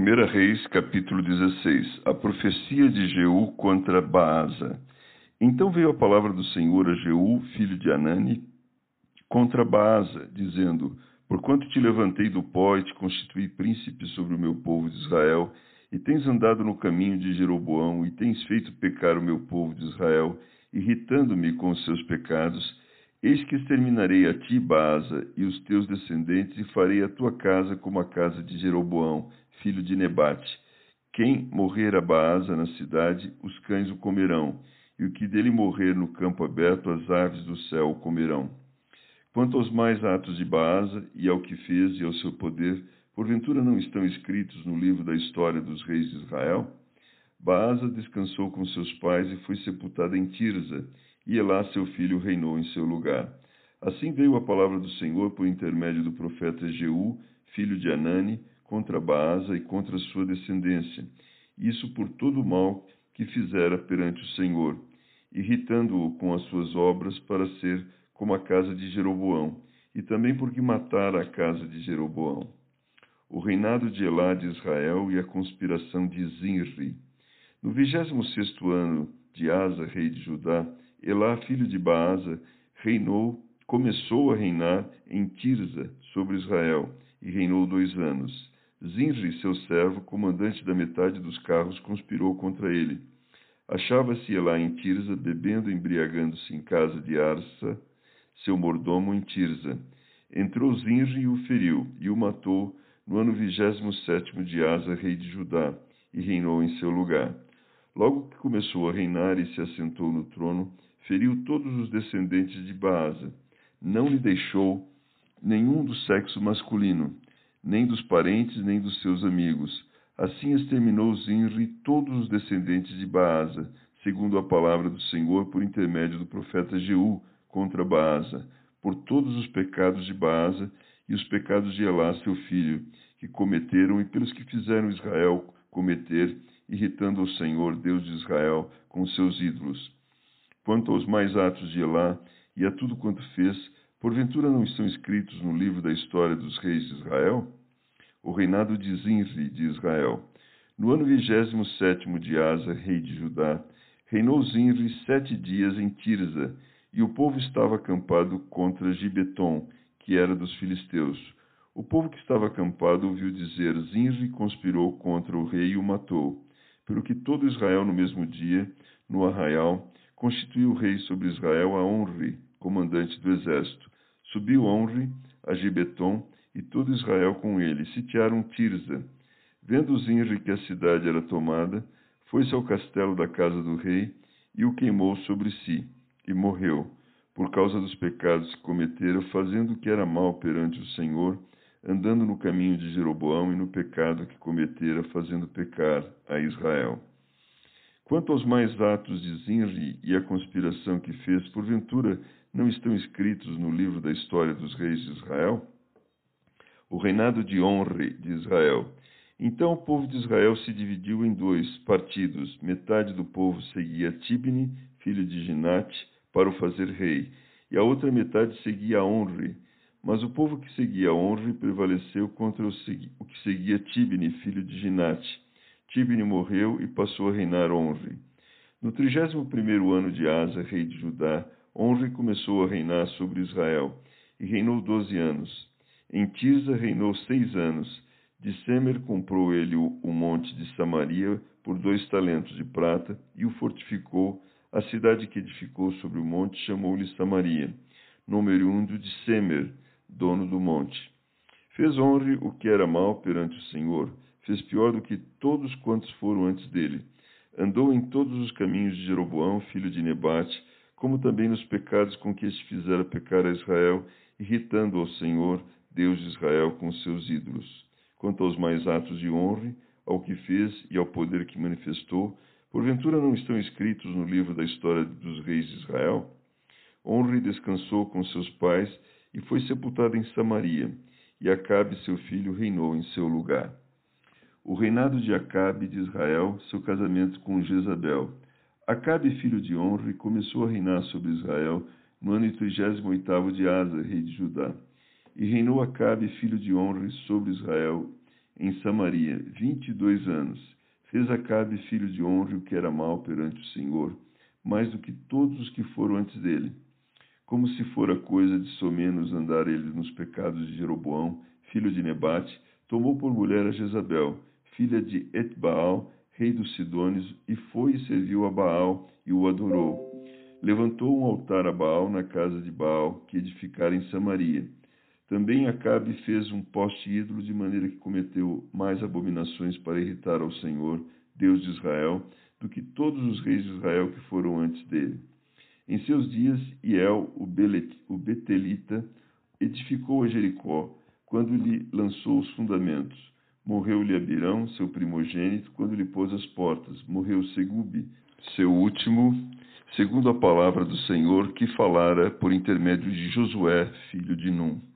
Primeira Reis, capítulo 16. A profecia de Jeú contra Baasa. Então veio a palavra do Senhor a Jeú, filho de Anani, contra Baasa, dizendo: Porquanto te levantei do pó e te constituí príncipe sobre o meu povo de Israel, e tens andado no caminho de Jeroboão, e tens feito pecar o meu povo de Israel, irritando-me com os seus pecados, eis que exterminarei a ti, Baasa, e os teus descendentes, e farei a tua casa como a casa de Jeroboão, filho de Nebate. Quem morrer a Baasa na cidade, os cães o comerão, e o que dele morrer no campo aberto, as aves do céu o comerão. Quanto aos mais atos de Baasa e ao que fez e ao seu poder, porventura não estão escritos no livro da história dos reis de Israel? Baasa descansou com seus pais e foi sepultada em Tirza, e Elá, seu filho, reinou em seu lugar. Assim veio a palavra do Senhor por intermédio do profeta Jeú, filho de Anani, contra Baasa e contra sua descendência, isso por todo o mal que fizera perante o Senhor, irritando-o com as suas obras para ser como a casa de Jeroboão, e também porque matara a casa de Jeroboão. O reinado de Elá de Israel e a conspiração de Zinri. No vigésimo sexto ano de Asa, rei de Judá, Elá, filho de Baasa, reinou, começou a reinar em Tirza, sobre Israel, e reinou dois anos. Zinri, seu servo, comandante da metade dos carros, conspirou contra ele. Achava-se Elá em Tirza, bebendo e embriagando-se em casa de Arsa, seu mordomo em Tirza. Entrou Zinri e o feriu, e o matou no ano vigésimo sétimo de Asa, rei de Judá, e reinou em seu lugar. Logo que começou a reinar e se assentou no trono, feriu todos os descendentes de Baasa. Não lhe deixou nenhum do sexo masculino, nem dos parentes, nem dos seus amigos. Assim exterminou Zinri todos os descendentes de Baasa, segundo a palavra do Senhor por intermédio do profeta Jeú, contra Baasa, por todos os pecados de Baasa e os pecados de Elá, seu filho, que cometeram e pelos que fizeram Israel cometer, irritando o Senhor, Deus de Israel, com seus ídolos. Quanto aos mais atos de Elá e a tudo quanto fez, porventura não estão escritos no livro da história dos reis de Israel? O reinado de Zinri de Israel. No ano vigésimo sétimo de Asa, rei de Judá, reinou Zinri sete dias em Tirza, e o povo estava acampado contra Gibeton, que era dos filisteus. O povo que estava acampado ouviu dizer: Zinri conspirou contra o rei e o matou. Pelo que todo Israel, no mesmo dia, no arraial, constituiu rei sobre Israel a Onri, comandante do exército. Subiu Onri a Gibeton e todo Israel com ele, sitiaram Tirza. Vendo Zinri que a cidade era tomada, foi-se ao castelo da casa do rei e o queimou sobre si e morreu, por causa dos pecados que cometera, fazendo o que era mal perante o Senhor, andando no caminho de Jeroboão e no pecado que cometera, fazendo pecar a Israel. Quanto aos mais atos de Zinri e a conspiração que fez, porventura não estão escritos no livro da história dos reis de Israel? O reinado de Honre de Israel. Então o povo de Israel se dividiu em dois partidos. Metade do povo seguia Tibni, filho de Ginate, para o fazer rei, e a outra metade seguia Onre. Mas o povo que seguia Onre prevaleceu contra o que seguia Tibni, filho de Ginate. Tibni morreu e passou a reinar Onre. No trigésimo primeiro ano de Asa, rei de Judá, Onre começou a reinar sobre Israel, e reinou doze anos. Em Tirza reinou seis anos. De Semer comprou ele o monte de Samaria por dois talentos de prata e o fortificou a cidade que edificou sobre o monte chamou-lhe Samaria, nome oriundo de Semer, dono do monte. Fez honre o que era mal perante o Senhor, fez pior do que todos quantos foram antes dele. Andou em todos os caminhos de Jeroboão, filho de Nebate, como também nos pecados com que este fizera pecar a Israel, irritando ao Senhor, Deus de Israel, com seus ídolos. Quanto aos mais atos de honra, ao que fez e ao poder que manifestou, Porventura não estão escritos no livro da história dos reis de Israel? Honre descansou com seus pais e foi sepultado em Samaria, e Acabe, seu filho, reinou em seu lugar. O reinado de Acabe de Israel, seu casamento com Jezabel. Acabe, filho de Honre, começou a reinar sobre Israel no ano 38 de Asa, rei de Judá. E reinou Acabe, filho de Honre, sobre Israel, em Samaria, vinte e dois anos. Fez Acabe, filho de Honre, o que era mal perante o Senhor, mais do que todos os que foram antes dele como se fora coisa de somenos andar ele nos pecados de Jeroboão, filho de Nebate, tomou por mulher a Jezabel, filha de Etbaal, rei dos Sidônios, e foi e serviu a Baal e o adorou. Levantou um altar a Baal na casa de Baal, que edificara em Samaria. Também Acabe fez um poste ídolo, de maneira que cometeu mais abominações para irritar ao Senhor, Deus de Israel, do que todos os reis de Israel que foram antes dele. Em seus dias, Iel, o Betelita, edificou a Jericó, quando lhe lançou os fundamentos. Morreu-lhe Abirão, seu primogênito, quando lhe pôs as portas. Morreu Segube, seu último, segundo a palavra do Senhor que falara por intermédio de Josué, filho de Num.